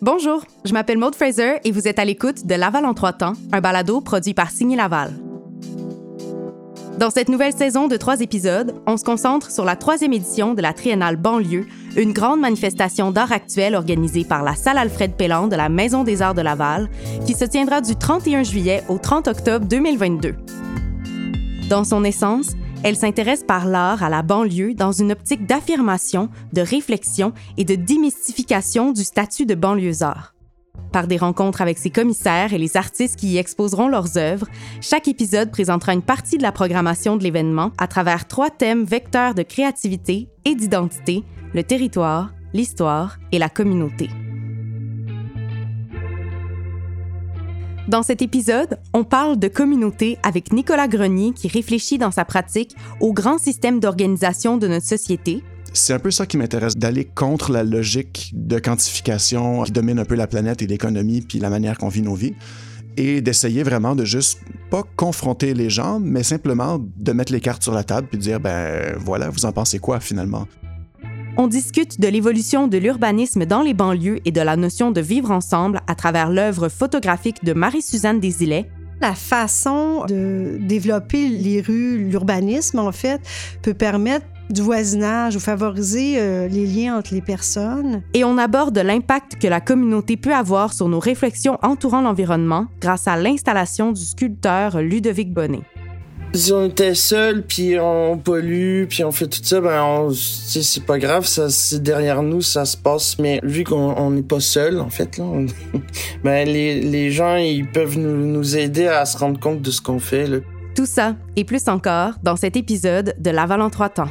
Bonjour, je m'appelle Maud Fraser et vous êtes à l'écoute de Laval en trois temps, un balado produit par Signy Laval. Dans cette nouvelle saison de trois épisodes, on se concentre sur la troisième édition de la Triennale Banlieue, une grande manifestation d'art actuel organisée par la Salle Alfred Pelland de la Maison des Arts de Laval, qui se tiendra du 31 juillet au 30 octobre 2022. Dans son essence, elle s'intéresse par l'art à la banlieue dans une optique d'affirmation, de réflexion et de démystification du statut de banlieusard. Par des rencontres avec ses commissaires et les artistes qui y exposeront leurs œuvres, chaque épisode présentera une partie de la programmation de l'événement à travers trois thèmes vecteurs de créativité et d'identité, le territoire, l'histoire et la communauté. Dans cet épisode, on parle de communauté avec Nicolas Grenier qui réfléchit dans sa pratique au grand système d'organisation de notre société. C'est un peu ça qui m'intéresse, d'aller contre la logique de quantification qui domine un peu la planète et l'économie puis la manière qu'on vit nos vies et d'essayer vraiment de juste pas confronter les gens, mais simplement de mettre les cartes sur la table puis de dire ben voilà, vous en pensez quoi finalement? On discute de l'évolution de l'urbanisme dans les banlieues et de la notion de vivre ensemble à travers l'œuvre photographique de Marie-Suzanne Desilets. La façon de développer les rues, l'urbanisme, en fait, peut permettre du voisinage ou favoriser euh, les liens entre les personnes. Et on aborde l'impact que la communauté peut avoir sur nos réflexions entourant l'environnement grâce à l'installation du sculpteur Ludovic Bonnet si on était seul puis on pollue puis on fait tout ça ben c'est pas grave ça c'est derrière nous ça se passe mais vu qu'on n'est pas seul en fait là ben les, les gens ils peuvent nous, nous aider à se rendre compte de ce qu'on fait là. tout ça et plus encore dans cet épisode de Laval en trois temps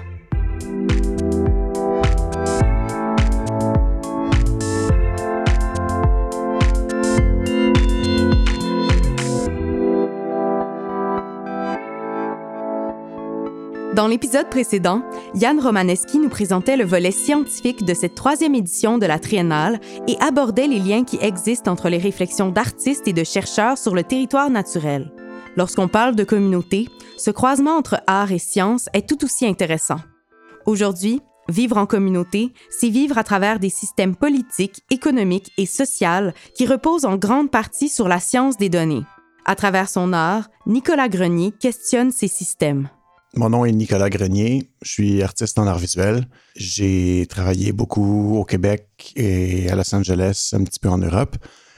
Dans l'épisode précédent, Yann Romaneski nous présentait le volet scientifique de cette troisième édition de la Triennale et abordait les liens qui existent entre les réflexions d'artistes et de chercheurs sur le territoire naturel. Lorsqu'on parle de communauté, ce croisement entre art et science est tout aussi intéressant. Aujourd'hui, vivre en communauté, c'est vivre à travers des systèmes politiques, économiques et sociaux qui reposent en grande partie sur la science des données. À travers son art, Nicolas Grenier questionne ces systèmes. Mon nom est Nicolas Grenier. Je suis artiste en art visuel. J'ai travaillé beaucoup au Québec et à Los Angeles, un petit peu en Europe.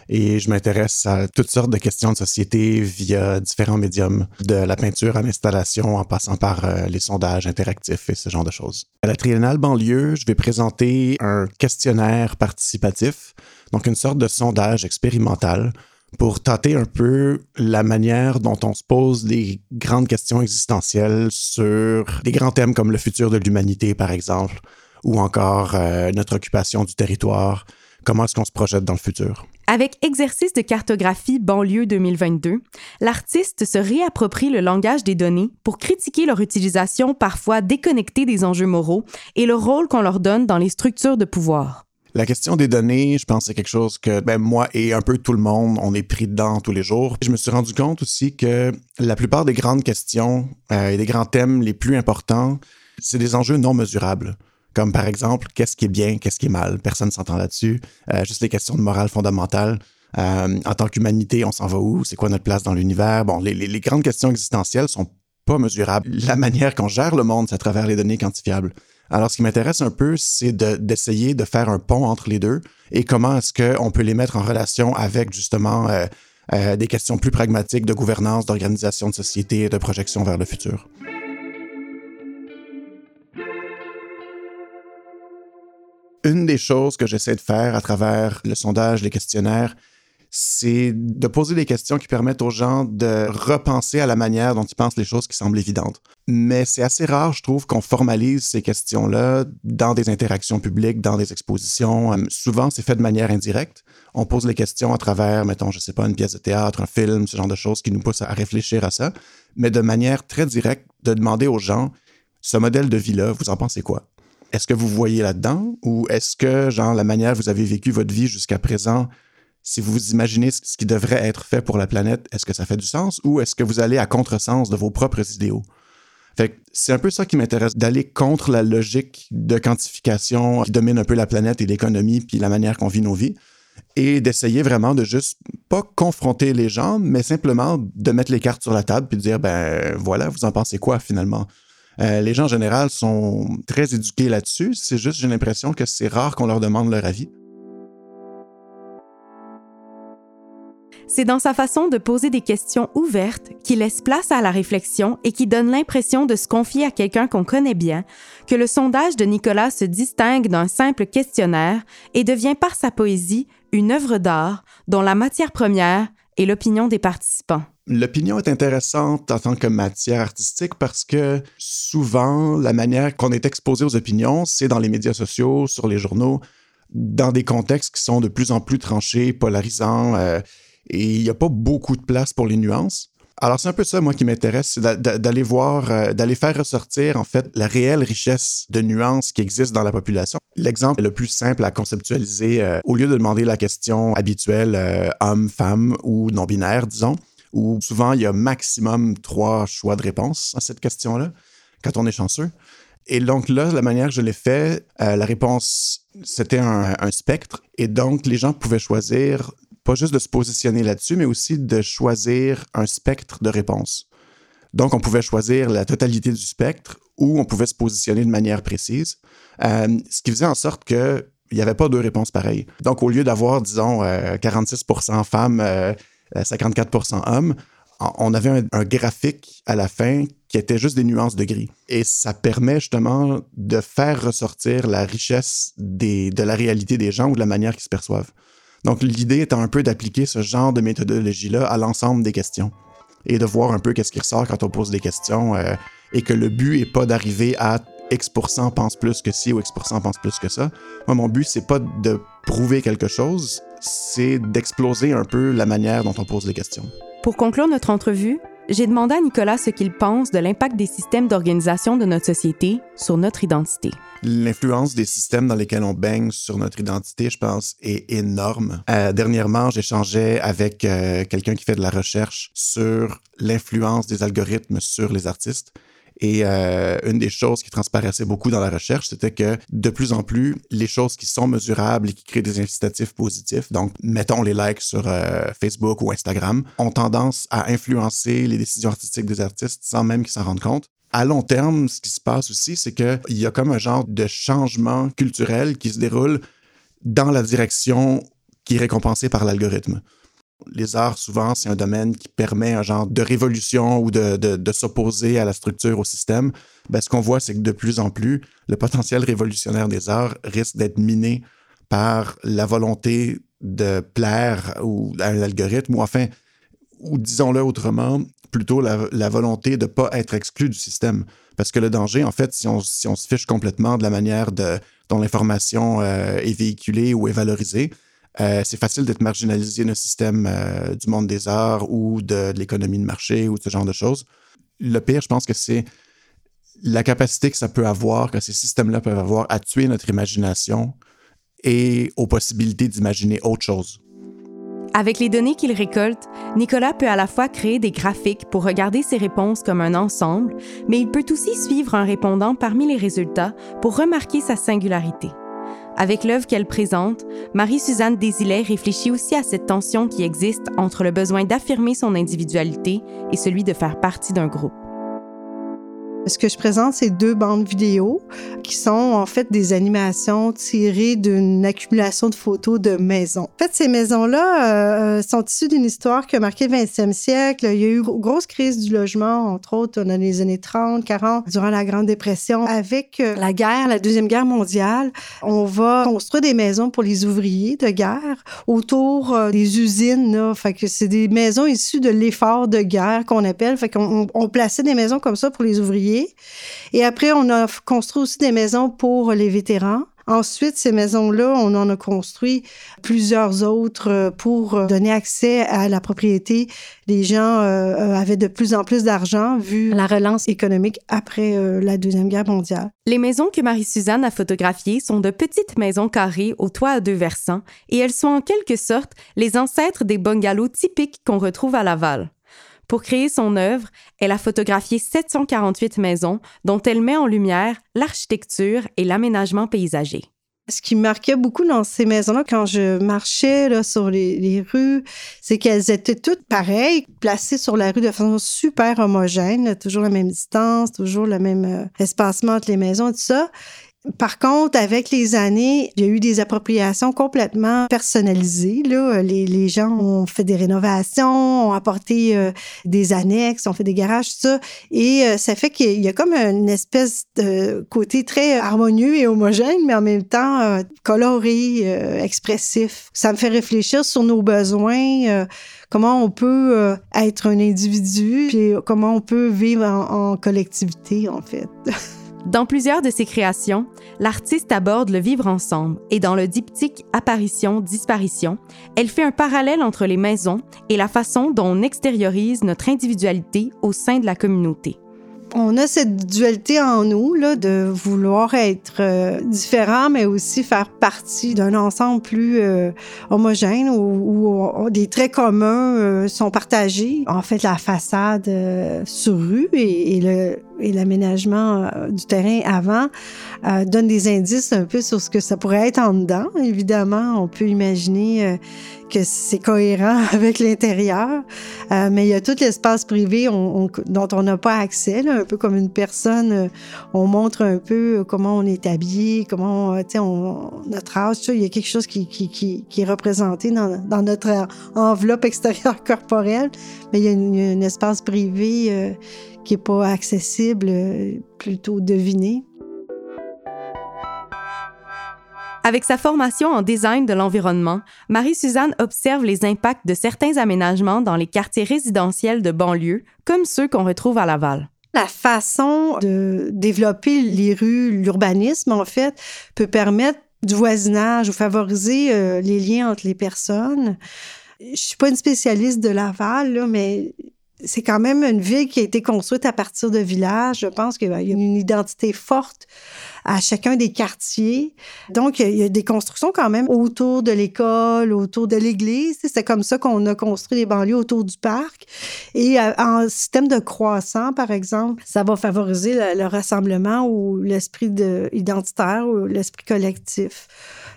Et je m'intéresse à toutes sortes de questions de société via différents médiums, de la peinture à l'installation en passant par euh, les sondages interactifs et ce genre de choses. À la Triennale banlieue, je vais présenter un questionnaire participatif, donc une sorte de sondage expérimental pour tâter un peu la manière dont on se pose les grandes questions existentielles sur des grands thèmes comme le futur de l'humanité, par exemple, ou encore euh, notre occupation du territoire. Comment est-ce qu'on se projette dans le futur? Avec Exercice de cartographie banlieue 2022, l'artiste se réapproprie le langage des données pour critiquer leur utilisation parfois déconnectée des enjeux moraux et le rôle qu'on leur donne dans les structures de pouvoir. La question des données, je pense, c'est quelque chose que ben, moi et un peu tout le monde, on est pris dedans tous les jours. Je me suis rendu compte aussi que la plupart des grandes questions euh, et des grands thèmes les plus importants, c'est des enjeux non mesurables. Comme par exemple, qu'est-ce qui est bien, qu'est-ce qui est mal? Personne ne s'entend là-dessus. Euh, juste les questions de morale fondamentale. Euh, en tant qu'humanité, on s'en va où? C'est quoi notre place dans l'univers? Bon, les, grandes questions existentielles sont pas mesurables. La manière qu'on gère le monde, c'est à travers les données quantifiables. Alors, ce qui m'intéresse un peu, c'est d'essayer de, faire un pont entre les deux et comment est-ce qu'on peut les mettre en relation avec justement euh, euh, des questions plus pragmatiques de gouvernance, d'organisation de société et de projection vers le futur. Une des choses que j'essaie de faire à travers le sondage, les questionnaires, c'est de poser des questions qui permettent aux gens de repenser à la manière dont ils pensent les choses qui semblent évidentes. Mais c'est assez rare, je trouve, qu'on formalise ces questions-là dans des interactions publiques, dans des expositions. Euh, souvent, c'est fait de manière indirecte. On pose les questions à travers, mettons, je sais pas, une pièce de théâtre, un film, ce genre de choses qui nous poussent à réfléchir à ça, mais de manière très directe, de demander aux gens, ce modèle de vie-là, vous en pensez quoi? Est-ce que vous voyez là-dedans? Ou est-ce que, genre, la manière dont vous avez vécu votre vie jusqu'à présent si vous imaginez ce qui devrait être fait pour la planète, est-ce que ça fait du sens ou est-ce que vous allez à contresens de vos propres idéaux? C'est un peu ça qui m'intéresse, d'aller contre la logique de quantification qui domine un peu la planète et l'économie puis la manière qu'on vit nos vies et d'essayer vraiment de juste pas confronter les gens, mais simplement de mettre les cartes sur la table puis de dire ben voilà, vous en pensez quoi finalement? Euh, Les gens en général sont très éduqués là-dessus. C'est juste j'ai l'impression que c'est rare qu'on leur demande leur avis. C'est dans sa façon de poser des questions ouvertes qui laisse place à la réflexion et qui donne l'impression de se confier à quelqu'un qu'on connaît bien que le sondage de Nicolas se distingue d'un simple questionnaire et devient par sa poésie une œuvre d'art dont la matière première est l'opinion des participants. L'opinion est intéressante en tant que matière artistique parce que souvent, la manière qu'on est exposé aux opinions, c'est dans les médias sociaux, sur les journaux, dans des contextes qui sont de plus en plus tranchés, polarisants, euh, et il n'y a pas beaucoup de place pour les nuances. Alors, c'est un peu ça, moi, qui m'intéresse, d'aller voir, euh, d'aller faire ressortir, en fait, la réelle richesse de nuances qui existe dans la population. L'exemple le plus simple à conceptualiser, euh, au lieu de demander la question habituelle euh, homme, femme ou non-binaire, disons, où souvent il y a maximum trois choix de réponse à cette question-là, quand on est chanceux. Et donc là, la manière que je l'ai fait, la réponse, c'était un, spectre. Et donc, les gens pouvaient choisir pas juste de se positionner là-dessus, mais aussi de choisir un spectre de réponses. Donc, on pouvait choisir la totalité du spectre ou on pouvait se positionner de manière précise, euh, ce qui faisait en sorte qu'il n'y avait pas deux réponses pareilles. Donc, au lieu d'avoir, disons, 46% euh, femmes, 54% euh, hommes, on avait un, graphique à la fin qui était juste des nuances de gris. Et ça permet justement de faire ressortir la richesse de la réalité des gens ou de la manière qu'ils se perçoivent. Donc, l'idée étant un peu d'appliquer ce genre de méthodologie-là à l'ensemble des questions et de voir un peu qu'est-ce qui ressort quand on pose des questions euh, et que le but est pas d'arriver à X% pense plus que ci ou X% pense plus que ça. Moi, mon but, c'est pas de prouver quelque chose, c'est d'exploser un peu la manière dont on pose les questions. Pour conclure notre entrevue, j'ai demandé à Nicolas ce qu'il pense de l'impact des systèmes d'organisation de notre société sur notre identité. L'influence des systèmes dans lesquels on baigne sur notre identité, je pense, est énorme. Euh, dernièrement, j'échangeais avec euh, quelqu'un qui fait de la recherche sur l'influence des algorithmes sur les artistes. Et euh, une des choses qui transparaissait beaucoup dans la recherche, c'était que de plus en plus, les choses qui sont mesurables et qui créent des incitatifs positifs, donc mettons les likes sur Facebook ou Instagram, ont tendance à influencer les décisions artistiques des artistes sans même qu'ils s'en rendent compte. À long terme, ce qui se passe aussi, c'est qu'il y a comme un genre de changement culturel qui se déroule dans la direction qui est récompensée par l'algorithme les arts, souvent, c'est un domaine qui permet un genre de révolution ou de, s'opposer à la structure, au système. Ben, ce qu'on voit, c'est que de plus en plus, le potentiel révolutionnaire des arts risque d'être miné par la volonté de plaire ou à un algorithme, ou enfin, ou disons-le autrement, plutôt la, volonté de ne pas être exclu du système. Parce que le danger, en fait, si on, se fiche complètement de la manière dont l'information euh, est véhiculée ou est valorisée, euh, c'est facile d'être marginalisé dans le système euh, du monde des arts ou de, l'économie de marché ou ce genre de choses. Le pire, je pense que c'est la capacité que ça peut avoir, que ces systèmes-là peuvent avoir à tuer notre imagination et aux possibilités d'imaginer autre chose. Avec les données qu'il récolte, Nicolas peut à la fois créer des graphiques pour regarder ses réponses comme un ensemble, mais il peut aussi suivre un répondant parmi les résultats pour remarquer sa singularité. Avec l'œuvre qu'elle présente, Marie-Suzanne Désilet réfléchit aussi à cette tension qui existe entre le besoin d'affirmer son individualité et celui de faire partie d'un groupe. Ce que je présente, c'est deux bandes vidéo qui sont en fait des animations tirées d'une accumulation de photos de maisons. En fait, ces maisons-là euh, sont issues d'une histoire qui a marqué le 20e siècle. Il y a eu une grosse crise du logement, entre autres dans les années 30, 40, durant la Grande Dépression. Avec euh, la guerre, la Deuxième Guerre mondiale, on va construire des maisons pour les ouvriers de guerre autour euh, des usines. C'est des maisons issues de l'effort de guerre qu'on appelle. On plaçait des maisons comme ça pour les ouvriers et après, on a construit aussi des maisons pour les vétérans. Ensuite, ces maisons-là, on en a construit plusieurs autres euh, pour euh, donner accès à la propriété. Les gens euh, avaient de plus en plus d'argent vu la relance économique après la Deuxième Guerre mondiale. Les maisons que Marie-Suzanne a photographiées sont de petites maisons carrées au toit à deux versants et elles sont en quelque sorte les ancêtres des bungalows typiques qu'on retrouve à Laval. Pour créer son œuvre, elle a photographié 748 maisons dont elle met en lumière l'architecture et l'aménagement paysager. Ce qui marquait beaucoup dans ces maisons-là, quand je marchais sur les, les rues, c'est qu'elles étaient toutes pareilles, placées sur la rue de façon super homogène, toujours la même distance, toujours le même euh, espacement entre les maisons et tout ça. Par contre, avec les années, il y a eu des appropriations complètement personnalisées. Là. Les, gens ont fait des rénovations, ont apporté euh, des annexes, ont fait des garages, ça. Et euh, ça fait qu'il y a comme une espèce de côté très harmonieux et homogène, mais en même temps euh, coloré, expressif. Ça me fait réfléchir sur nos besoins comment on peut être un individu, puis comment on peut vivre en collectivité, en fait. Dans plusieurs de ses créations, l'artiste aborde le vivre ensemble et dans le diptyque Apparition-Disparition, elle fait un parallèle entre les maisons et la façon dont on extériorise notre individualité au sein de la communauté on a cette dualité en nous là, de vouloir être euh, différent, mais aussi faire partie d'un ensemble plus euh, homogène où, des traits communs euh, sont partagés. En fait, la façade sur rue et, le et l'aménagement du terrain avant donne des indices un peu sur ce que ça pourrait être en dedans. Évidemment, on peut imaginer que c'est cohérent avec l'intérieur. Euh, mais il y a tout l'espace privé dont on n'a pas accès, un peu comme une personne. Euh, on montre un peu comment on est habillé, comment, euh, tu notre âge. Il y a quelque chose qui, est représenté dans, notre enveloppe extérieure corporelle, mais il y a, un espace privé qui n'est pas accessible, plutôt deviné. Avec sa formation en design de l'environnement, Marie-Suzanne observe les impacts de certains aménagements dans les quartiers résidentiels de banlieue, comme ceux qu'on retrouve à Laval. La façon de développer les rues, l'urbanisme, en fait, peut permettre du voisinage ou favoriser euh, les liens entre les personnes. Je suis pas une spécialiste de Laval, mais c'est quand même une ville qui a été construite à partir de villages. Je pense qu'il y a une identité forte à chacun des quartiers. Donc, il y a des constructions quand même autour de l'école, autour de l'église. C'est comme ça qu'on a construit les banlieues autour du parc. Et euh, en système de croissant, par exemple, ça va favoriser le, rassemblement ou l'esprit identitaire ou l'esprit collectif.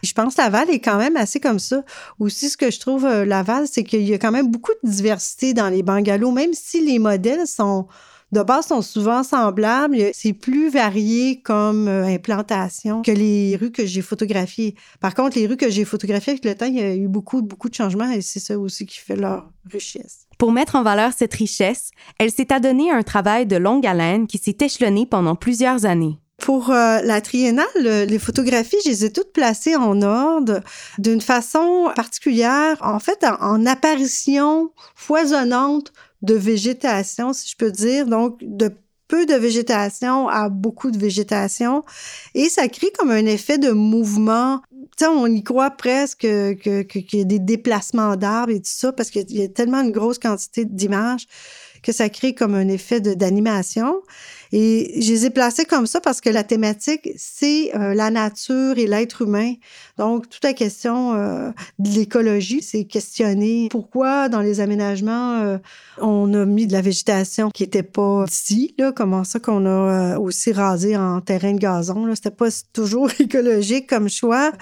Je pense que Laval est quand même assez comme ça. Aussi, ce que je trouve euh, Laval, c'est qu'il y a quand même beaucoup de diversité dans les bungalows, même si les modèles sont de base sont souvent semblables. C'est plus varié comme euh, implantation que les rues que j'ai photographiées. Par contre, les rues que j'ai photographiées avec le temps, il y a eu beaucoup, beaucoup de changements et c'est ça aussi qui fait leur richesse. Pour mettre en valeur cette richesse, elle s'est adonnée à un travail de longue haleine qui s'est échelonné pendant plusieurs années. Pour euh, la triennale, les photographies, je les ai toutes placées en ordre d'une façon particulière, en fait, en apparition foisonnante de végétation, si je peux dire. Donc, de peu de végétation à beaucoup de végétation. Et ça crée comme un effet de mouvement. Tu sais, on y croit presque qu'il y a des déplacements d'arbres et tout ça, parce qu'il y a tellement une grosse quantité d'images que ça crée comme un effet d'animation. Et je les ai placés comme ça parce que la thématique, c'est euh, la nature et l'être humain. Donc, toute la question euh, de l'écologie, c'est questionner pourquoi dans les aménagements, euh, on a mis de la végétation qui n'était pas ici, là, comment ça qu'on a aussi rasé en terrain de gazon. C'était pas toujours écologique comme choix.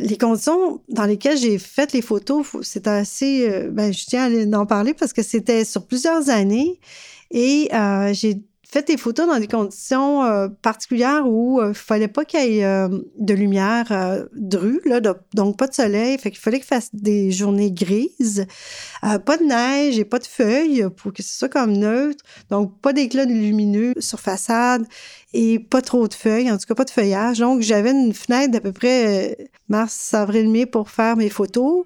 les conditions dans lesquelles j'ai fait les photos, c'était assez... ben, je tiens à en parler parce que c'était sur plusieurs années. Et j'ai fait des photos dans des conditions euh, particulières où il euh, fallait pas qu'il y ait euh, de lumière de rue, là, donc pas de soleil. Fait qu'il fallait qu'il fasse des journées grises, pas de neige et pas de feuilles pour que ce soit comme neutre. Donc pas d'éclat lumineux sur façade et pas trop de feuilles, en tout cas pas de feuillage. Donc j'avais une fenêtre d'à peu près mars, avril, mai pour faire mes photos.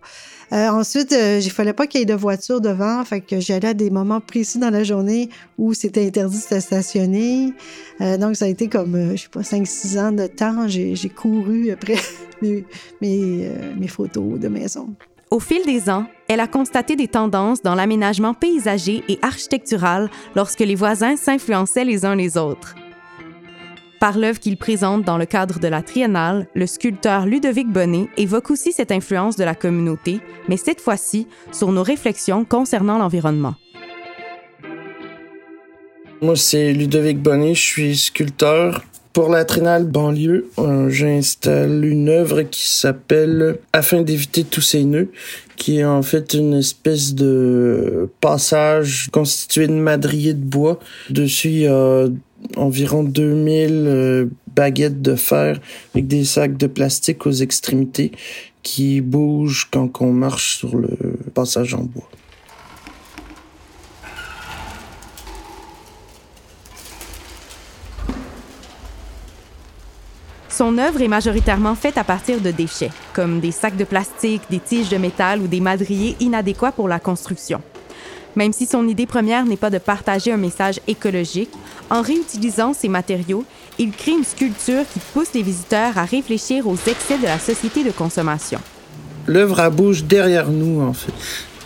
Euh, ensuite, euh, il fallait pas qu'il y ait de voiture devant, fait que j'allais à des moments précis dans la journée où c'était interdit de stationner. Euh, donc, ça a été comme, je sais pas, 5-6 ans de temps. J'ai couru après mes, mes, mes photos de maison. Au fil des ans, elle a constaté des tendances dans l'aménagement paysager et architectural lorsque les voisins s'influençaient les uns les autres. Par l'œuvre qu'il présente dans le cadre de la Triennale, le sculpteur Ludovic Bonnet évoque aussi cette influence de la communauté, mais cette fois-ci sur nos réflexions concernant l'environnement. Moi, c'est Ludovic Bonnet, je suis sculpteur. Pour la Trinale banlieue, euh, j'installe une œuvre qui s'appelle Afin d'éviter tous ces nœuds, qui est en fait une espèce de passage constitué de madriers de bois. Dessus, il y a environ 2000 euh, baguettes de fer avec des sacs de plastique aux extrémités qui bougent quand on marche sur le passage en bois. Son œuvre est majoritairement faite à partir de déchets, comme des sacs de plastique, des tiges de métal ou des madriers inadéquats pour la construction. Même si son idée première n'est pas de partager un message écologique, en réutilisant ces matériaux, il crée une sculpture qui pousse les visiteurs à réfléchir aux excès de la société de consommation. L'œuvre elle bouge derrière nous, en fait.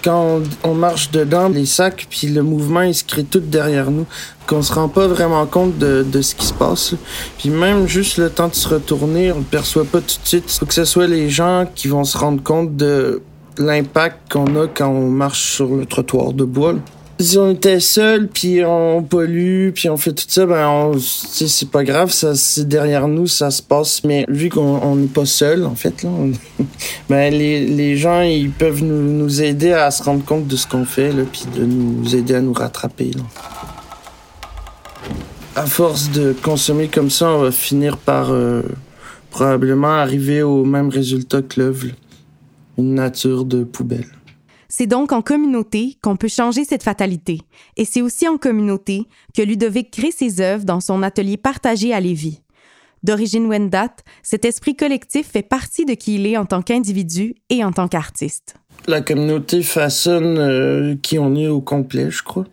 Quand on marche dedans, les sacs, puis le mouvement, il se crée tout derrière nous, qu'on se rend pas vraiment compte de, de ce qui se passe. Puis même juste le temps de se retourner, on le perçoit pas tout de suite. Faut que ce soit les gens qui vont se rendre compte de l'impact qu'on a quand on marche sur le trottoir de bois. Si on était seul, puis on pollue, puis on fait tout ça, ben on, c'est pas grave, ça c'est derrière nous, ça se passe. Mais vu qu'on n'est pas seul, en fait, là, ben les, les gens ils peuvent nous, nous aider à se rendre compte de ce qu'on fait, là, puis de nous aider à nous rattraper. Là. À force de consommer comme ça, on va finir par euh, probablement arriver au même résultat que l'œuvre, une nature de poubelle. C'est donc en communauté qu'on peut changer cette fatalité. Et c'est aussi en communauté que Ludovic crée ses œuvres dans son atelier partagé à Lévis. D'origine Wendat, cet esprit collectif fait partie de qui il est en tant qu'individu et en tant qu'artiste. La communauté façonne euh, qui on est au complet, je crois.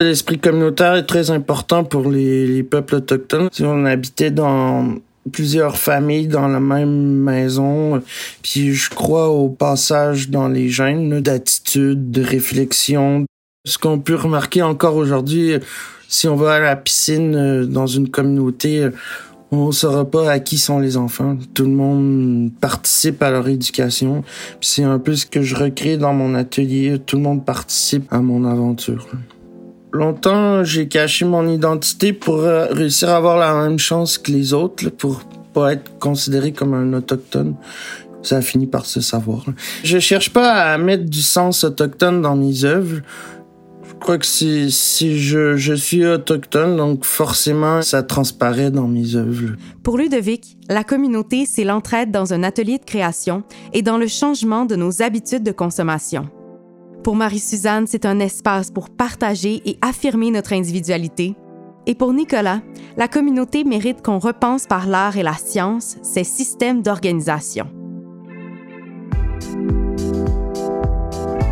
L'esprit communautaire est très important pour les, les peuples autochtones. Si on habitait dans plusieurs familles dans la même maison. Puis je crois au passage dans les gènes d'attitude, de réflexion. Ce qu'on peut remarquer encore aujourd'hui, si on va à la piscine euh, dans une communauté, on saura pas à qui sont les enfants. Tout le monde participe à leur éducation. C'est un peu ce que je recrée dans mon atelier. Tout le monde participe à mon aventure. Longtemps, j'ai caché mon identité pour euh, réussir à avoir la même chance que les autres, pour pas être considéré comme un autochtone. Ça a fini par se savoir. Je cherche pas à mettre du sens autochtone dans mes œuvres. Je crois que si, si je, je suis autochtone, donc forcément, ça transparaît dans mes œuvres. Pour Ludovic, la communauté, c'est l'entraide dans un atelier de création et dans le changement de nos habitudes de consommation. Pour Marie-Suzanne, c'est un espace pour partager et affirmer notre individualité. Et pour Nicolas, la communauté mérite qu'on repense par l'art et la science ses systèmes d'organisation.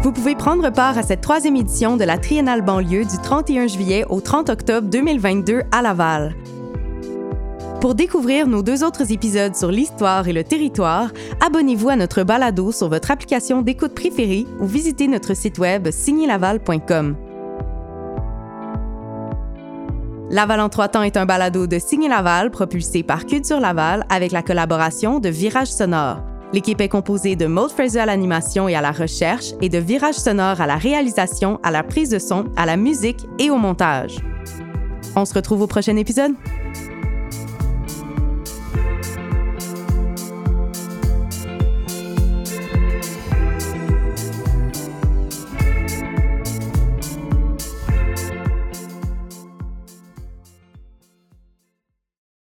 Vous pouvez prendre part à cette troisième édition de la Triennale banlieue du 31 juillet au 30 octobre 2022 à Laval. Pour découvrir nos deux autres épisodes sur l'histoire et le territoire, abonnez-vous à notre balado sur votre application d'écoute préférée ou visitez notre site web signelaval.com. Laval en trois temps est un balado de Signé Laval propulsé par Culture Laval avec la collaboration de Virage Sonore. L'équipe est composée de Maud Fraser à l'animation et à la recherche et de Virage Sonore à la réalisation, à la prise de son, à la musique et au montage. On se retrouve au prochain épisode.